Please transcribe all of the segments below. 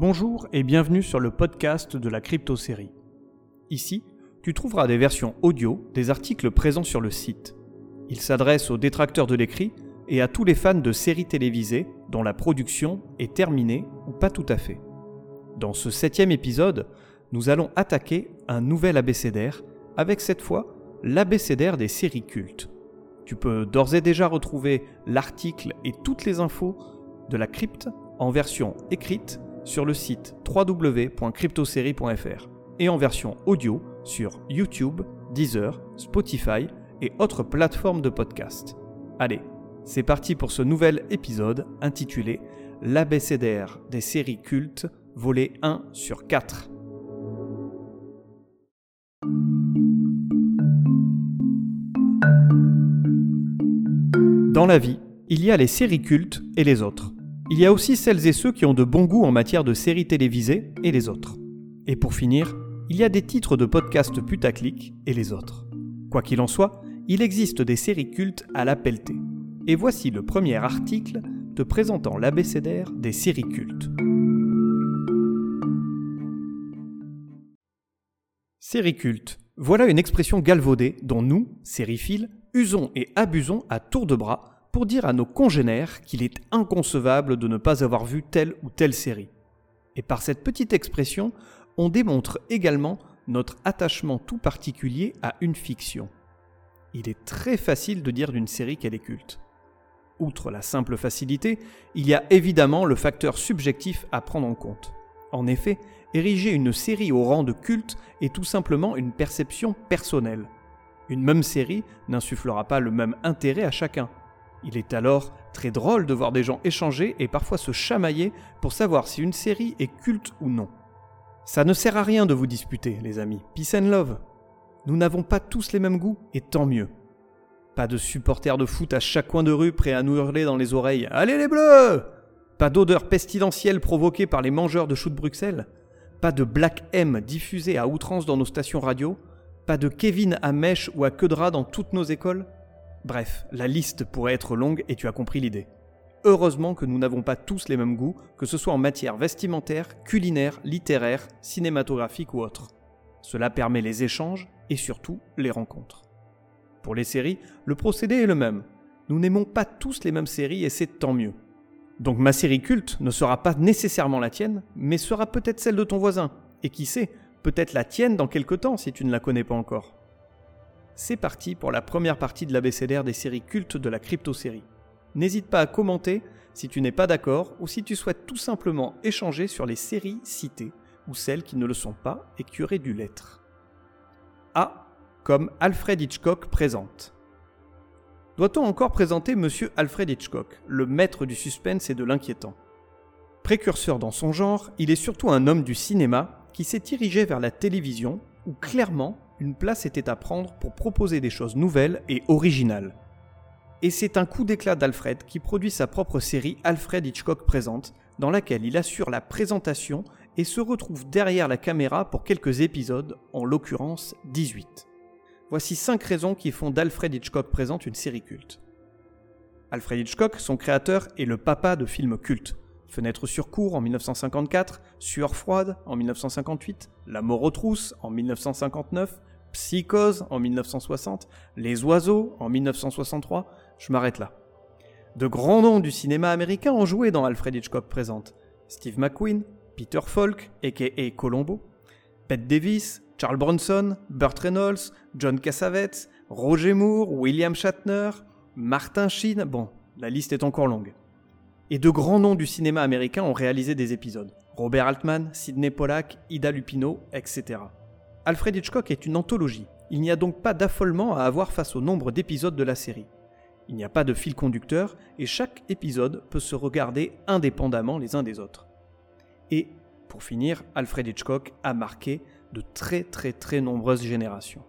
Bonjour et bienvenue sur le podcast de la crypto-série. Ici, tu trouveras des versions audio des articles présents sur le site. Il s'adresse aux détracteurs de l'écrit et à tous les fans de séries télévisées dont la production est terminée ou pas tout à fait. Dans ce septième épisode, nous allons attaquer un nouvel abécédaire avec cette fois l'abécédaire des séries cultes. Tu peux d'ores et déjà retrouver l'article et toutes les infos de la crypte en version écrite sur le site www.cryptosérie.fr et en version audio sur YouTube, Deezer, Spotify et autres plateformes de podcast. Allez, c'est parti pour ce nouvel épisode intitulé L'abécédaire des séries cultes, volet 1 sur 4. Dans la vie, il y a les séries cultes et les autres. Il y a aussi celles et ceux qui ont de bons goûts en matière de séries télévisées et les autres. Et pour finir, il y a des titres de podcasts putaclic et les autres. Quoi qu'il en soit, il existe des séries cultes à la pelletée. Et voici le premier article te présentant l'abécédaire des séries cultes. Série culte. Voilà une expression galvaudée dont nous, sériphiles, usons et abusons à tour de bras pour dire à nos congénères qu'il est inconcevable de ne pas avoir vu telle ou telle série. Et par cette petite expression, on démontre également notre attachement tout particulier à une fiction. Il est très facile de dire d'une série qu'elle est culte. Outre la simple facilité, il y a évidemment le facteur subjectif à prendre en compte. En effet, ériger une série au rang de culte est tout simplement une perception personnelle. Une même série n'insufflera pas le même intérêt à chacun. Il est alors très drôle de voir des gens échanger et parfois se chamailler pour savoir si une série est culte ou non. Ça ne sert à rien de vous disputer, les amis. Peace and love. Nous n'avons pas tous les mêmes goûts, et tant mieux. Pas de supporters de foot à chaque coin de rue prêts à nous hurler dans les oreilles Allez les bleus Pas d'odeur pestilentielle provoquée par les mangeurs de choux de Bruxelles Pas de Black M diffusé à outrance dans nos stations radio Pas de Kevin à mèche ou à queue de rat dans toutes nos écoles Bref, la liste pourrait être longue et tu as compris l'idée. Heureusement que nous n'avons pas tous les mêmes goûts, que ce soit en matière vestimentaire, culinaire, littéraire, cinématographique ou autre. Cela permet les échanges et surtout les rencontres. Pour les séries, le procédé est le même. Nous n'aimons pas tous les mêmes séries et c'est tant mieux. Donc ma série culte ne sera pas nécessairement la tienne, mais sera peut-être celle de ton voisin. Et qui sait, peut-être la tienne dans quelque temps si tu ne la connais pas encore. C'est parti pour la première partie de l'abécédaire des séries cultes de la crypto-série. N'hésite pas à commenter si tu n'es pas d'accord ou si tu souhaites tout simplement échanger sur les séries citées ou celles qui ne le sont pas et qui auraient dû l'être. A comme Alfred Hitchcock présente. Doit-on encore présenter Monsieur Alfred Hitchcock, le maître du suspense et de l'inquiétant? Précurseur dans son genre, il est surtout un homme du cinéma qui s'est dirigé vers la télévision où clairement une place était à prendre pour proposer des choses nouvelles et originales. Et c'est un coup d'éclat d'Alfred qui produit sa propre série Alfred Hitchcock Présente, dans laquelle il assure la présentation et se retrouve derrière la caméra pour quelques épisodes, en l'occurrence 18. Voici 5 raisons qui font d'Alfred Hitchcock Présente une série culte. Alfred Hitchcock, son créateur, est le papa de films cultes. Fenêtre sur cour en 1954, Sueur froide en 1958, La mort aux trousses en 1959, Psychose en 1960, Les oiseaux en 1963, je m'arrête là. De grands noms du cinéma américain ont joué dans Alfred Hitchcock Présente. Steve McQueen, Peter Falk, a.k.a. Colombo, Bette Davis, Charles Bronson, Burt Reynolds, John Cassavetes, Roger Moore, William Shatner, Martin Sheen, bon, la liste est encore longue. Et de grands noms du cinéma américain ont réalisé des épisodes. Robert Altman, Sidney Pollack, Ida Lupino, etc. Alfred Hitchcock est une anthologie. Il n'y a donc pas d'affolement à avoir face au nombre d'épisodes de la série. Il n'y a pas de fil conducteur et chaque épisode peut se regarder indépendamment les uns des autres. Et, pour finir, Alfred Hitchcock a marqué de très très très nombreuses générations.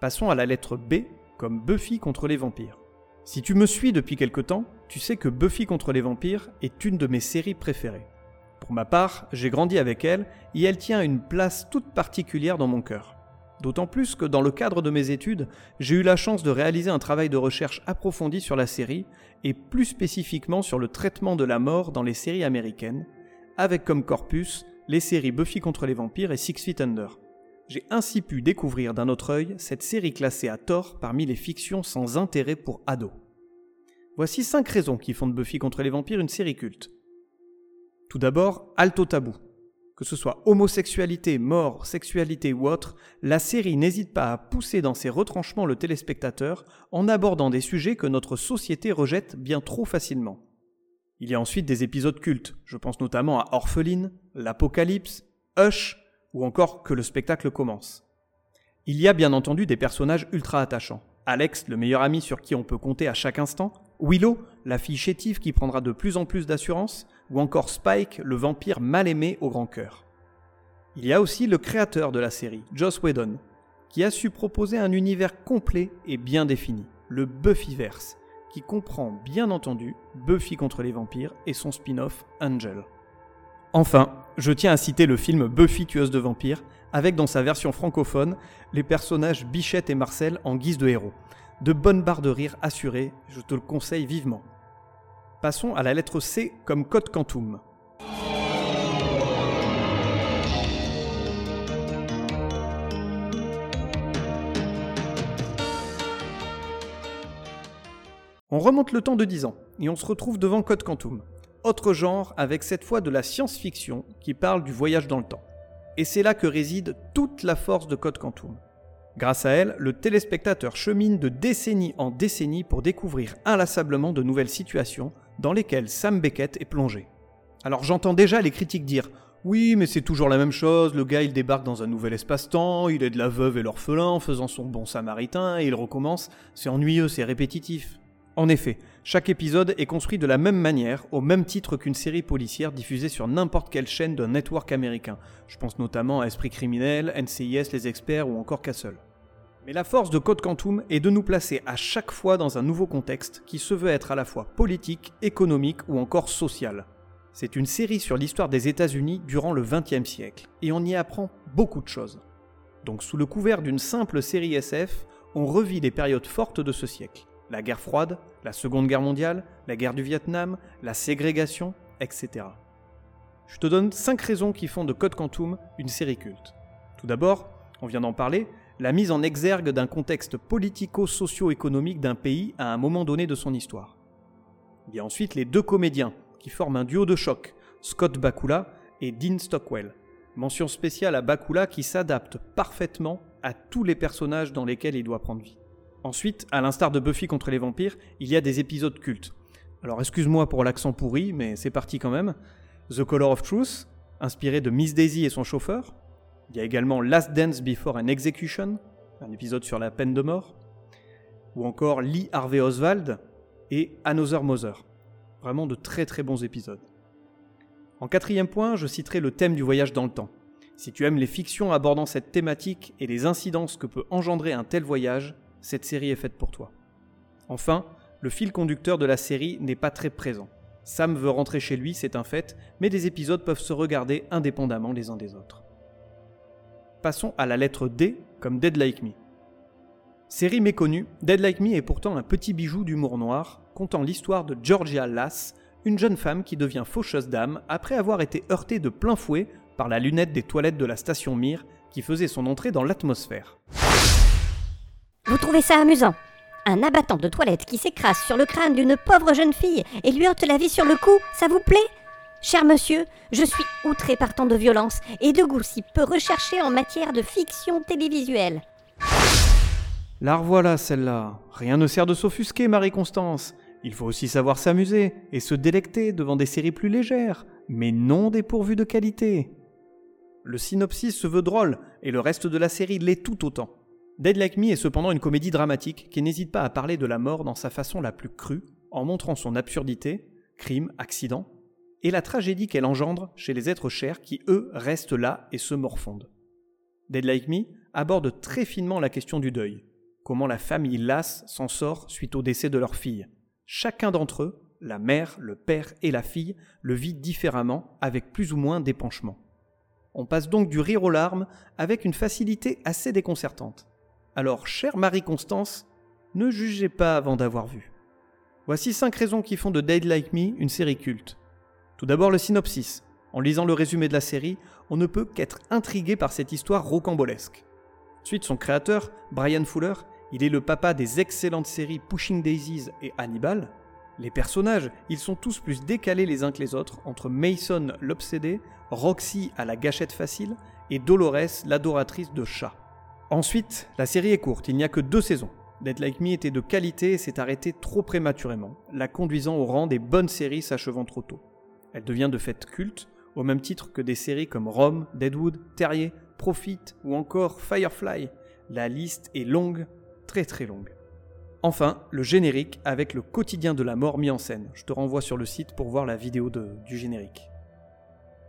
Passons à la lettre B comme Buffy contre les vampires. Si tu me suis depuis quelque temps, tu sais que Buffy contre les vampires est une de mes séries préférées. Pour ma part, j'ai grandi avec elle et elle tient une place toute particulière dans mon cœur. D'autant plus que dans le cadre de mes études, j'ai eu la chance de réaliser un travail de recherche approfondi sur la série et plus spécifiquement sur le traitement de la mort dans les séries américaines, avec comme corpus les séries Buffy contre les vampires et Six Feet Under. J'ai ainsi pu découvrir d'un autre œil cette série classée à tort parmi les fictions sans intérêt pour ados. Voici 5 raisons qui font de Buffy contre les vampires une série culte. Tout d'abord, alto tabou. Que ce soit homosexualité, mort, sexualité ou autre, la série n'hésite pas à pousser dans ses retranchements le téléspectateur en abordant des sujets que notre société rejette bien trop facilement. Il y a ensuite des épisodes cultes, je pense notamment à Orpheline, L'Apocalypse, Hush ou encore Que le spectacle commence. Il y a bien entendu des personnages ultra attachants. Alex, le meilleur ami sur qui on peut compter à chaque instant, Willow, la fille chétive qui prendra de plus en plus d'assurance, ou encore Spike, le vampire mal aimé au grand cœur. Il y a aussi le créateur de la série, Joss Whedon, qui a su proposer un univers complet et bien défini, le Buffyverse, qui comprend bien entendu Buffy contre les vampires et son spin-off Angel. Enfin, je tiens à citer le film Buffy tueuse de vampires, avec dans sa version francophone les personnages Bichette et Marcel en guise de héros. De bonnes barres de rire assurées, je te le conseille vivement. Passons à la lettre C comme code quantum. On remonte le temps de 10 ans et on se retrouve devant Code Quantum. Autre genre avec cette fois de la science-fiction qui parle du voyage dans le temps. Et c'est là que réside toute la force de Code Quantum. Grâce à elle, le téléspectateur chemine de décennie en décennie pour découvrir inlassablement de nouvelles situations dans lesquelles Sam Beckett est plongé. Alors j'entends déjà les critiques dire oui, mais c'est toujours la même chose, le gars il débarque dans un nouvel espace-temps, il est de la veuve et l'orphelin en faisant son bon samaritain et il recommence, c'est ennuyeux, c'est répétitif. En effet, chaque épisode est construit de la même manière, au même titre qu'une série policière diffusée sur n'importe quelle chaîne d'un network américain. Je pense notamment à Esprit criminel, NCIS, Les Experts ou encore Castle. Mais la force de Code Quantum est de nous placer à chaque fois dans un nouveau contexte qui se veut être à la fois politique, économique ou encore social. C'est une série sur l'histoire des États-Unis durant le XXe siècle, et on y apprend beaucoup de choses. Donc sous le couvert d'une simple série SF, on revit les périodes fortes de ce siècle la guerre froide, la Seconde Guerre mondiale, la guerre du Vietnam, la ségrégation, etc. Je te donne 5 raisons qui font de Code Quantum une série culte. Tout d'abord, on vient d'en parler, la mise en exergue d'un contexte politico-socio-économique d'un pays à un moment donné de son histoire. Il y a ensuite les deux comédiens qui forment un duo de choc, Scott Bakula et Dean Stockwell. Mention spéciale à Bakula qui s'adapte parfaitement à tous les personnages dans lesquels il doit prendre vie. Ensuite, à l'instar de Buffy contre les vampires, il y a des épisodes cultes. Alors excuse-moi pour l'accent pourri, mais c'est parti quand même. The Color of Truth, inspiré de Miss Daisy et son chauffeur. Il y a également Last Dance Before an Execution, un épisode sur la peine de mort. Ou encore Lee Harvey Oswald et Another Mother. Vraiment de très très bons épisodes. En quatrième point, je citerai le thème du voyage dans le temps. Si tu aimes les fictions abordant cette thématique et les incidences que peut engendrer un tel voyage, cette série est faite pour toi. Enfin, le fil conducteur de la série n'est pas très présent. Sam veut rentrer chez lui, c'est un fait, mais des épisodes peuvent se regarder indépendamment les uns des autres. Passons à la lettre D comme Dead Like Me. Série méconnue, Dead Like Me est pourtant un petit bijou d'humour noir, contant l'histoire de Georgia Lass, une jeune femme qui devient faucheuse d'âme après avoir été heurtée de plein fouet par la lunette des toilettes de la station Mir qui faisait son entrée dans l'atmosphère. Vous trouvez ça amusant? Un abattant de toilette qui s'écrase sur le crâne d'une pauvre jeune fille et lui ôte la vie sur le cou, ça vous plaît? Cher monsieur, je suis outré par tant de violence et de goût si peu recherché en matière de fiction télévisuelle. La revoilà celle-là. Rien ne sert de s'offusquer, Marie-Constance. Il faut aussi savoir s'amuser et se délecter devant des séries plus légères, mais non dépourvues de qualité. Le synopsis se veut drôle, et le reste de la série l'est tout autant. Dead Like Me est cependant une comédie dramatique qui n'hésite pas à parler de la mort dans sa façon la plus crue, en montrant son absurdité, crime, accident, et la tragédie qu'elle engendre chez les êtres chers qui, eux, restent là et se morfondent. Dead Like Me aborde très finement la question du deuil, comment la famille lasse s'en sort suite au décès de leur fille. Chacun d'entre eux, la mère, le père et la fille, le vit différemment, avec plus ou moins d'épanchement. On passe donc du rire aux larmes avec une facilité assez déconcertante. Alors, chère Marie-Constance, ne jugez pas avant d'avoir vu. Voici 5 raisons qui font de Dead Like Me une série culte. Tout d'abord le synopsis. En lisant le résumé de la série, on ne peut qu'être intrigué par cette histoire rocambolesque. Suite son créateur, Brian Fuller, il est le papa des excellentes séries Pushing Daisies et Hannibal. Les personnages, ils sont tous plus décalés les uns que les autres, entre Mason l'obsédé, Roxy à la gâchette facile et Dolores l'adoratrice de chats. Ensuite, la série est courte, il n'y a que deux saisons. Dead Like Me était de qualité et s'est arrêtée trop prématurément, la conduisant au rang des bonnes séries s'achevant trop tôt. Elle devient de fait culte, au même titre que des séries comme Rome, Deadwood, Terrier, Profit ou encore Firefly. La liste est longue, très très longue. Enfin, le générique avec le quotidien de la mort mis en scène. Je te renvoie sur le site pour voir la vidéo du générique.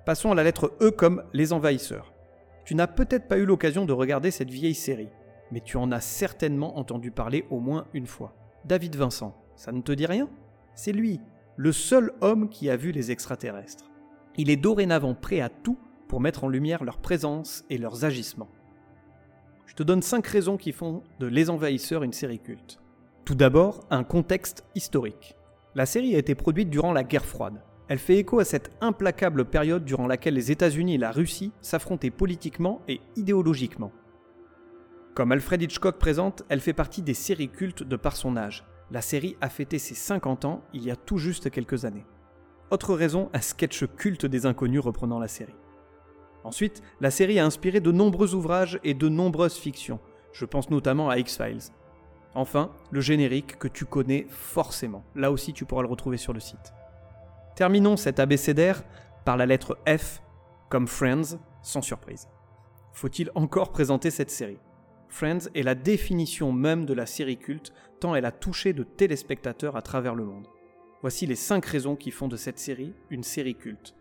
Passons à la lettre E comme les envahisseurs. Tu n'as peut-être pas eu l'occasion de regarder cette vieille série, mais tu en as certainement entendu parler au moins une fois. David Vincent, ça ne te dit rien? C'est lui, le seul homme qui a vu les extraterrestres. Il est dorénavant prêt à tout pour mettre en lumière leur présence et leurs agissements. Je te donne 5 raisons qui font de Les Envahisseurs une série culte. Tout d'abord, un contexte historique. La série a été produite durant la guerre froide. Elle fait écho à cette implacable période durant laquelle les États-Unis et la Russie s'affrontaient politiquement et idéologiquement. Comme Alfred Hitchcock présente, elle fait partie des séries cultes de par son âge. La série a fêté ses 50 ans il y a tout juste quelques années. Autre raison, un sketch culte des inconnus reprenant la série. Ensuite, la série a inspiré de nombreux ouvrages et de nombreuses fictions. Je pense notamment à X-Files. Enfin, le générique que tu connais forcément. Là aussi, tu pourras le retrouver sur le site. Terminons cet abécédaire par la lettre F, comme Friends, sans surprise. Faut-il encore présenter cette série? Friends est la définition même de la série culte, elle a touché de téléspectateurs à travers le monde. Voici les 5 raisons qui font de cette série une série culte.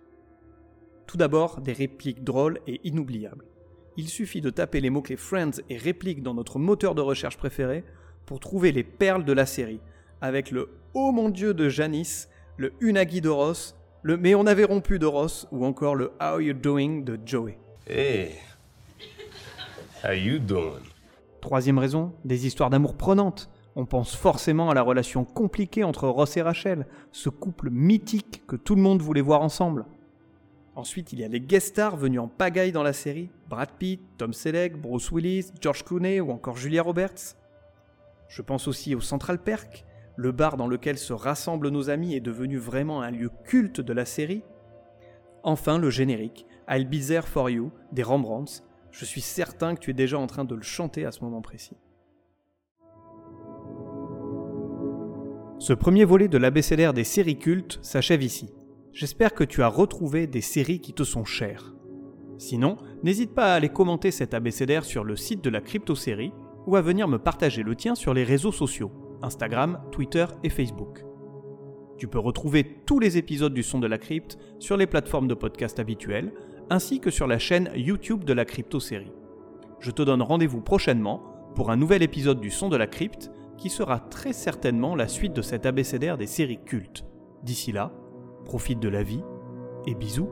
Tout d'abord, des répliques drôles et inoubliables. Il suffit de taper les mots-clés Friends et répliques dans notre moteur de recherche préféré pour trouver les perles de la série, avec le Oh mon Dieu de Janice le Unagi de Ross, le Mais on avait rompu de Ross ou encore le How you doing de Joey. Hey, how you doing? Troisième raison, des histoires d'amour prenantes. On pense forcément à la relation compliquée entre Ross et Rachel, ce couple mythique que tout le monde voulait voir ensemble. Ensuite, il y a les guest stars venus en pagaille dans la série Brad Pitt, Tom Selleck, Bruce Willis, George Clooney ou encore Julia Roberts. Je pense aussi au Central Perk, le bar dans lequel se rassemblent nos amis est devenu vraiment un lieu culte de la série. Enfin, le générique, I'll Be There For You, des Rembrandts. Je suis certain que tu es déjà en train de le chanter à ce moment précis. Ce premier volet de l'abécédaire des séries cultes s'achève ici. J'espère que tu as retrouvé des séries qui te sont chères. Sinon, n'hésite pas à aller commenter cet abécédaire sur le site de la crypto-série ou à venir me partager le tien sur les réseaux sociaux. Instagram, Twitter et Facebook. Tu peux retrouver tous les épisodes du Son de la Crypte sur les plateformes de podcast habituelles, ainsi que sur la chaîne YouTube de la Crypto Série. Je te donne rendez-vous prochainement pour un nouvel épisode du Son de la Crypte qui sera très certainement la suite de cet abécédaire des séries cultes. D'ici là, profite de la vie et bisous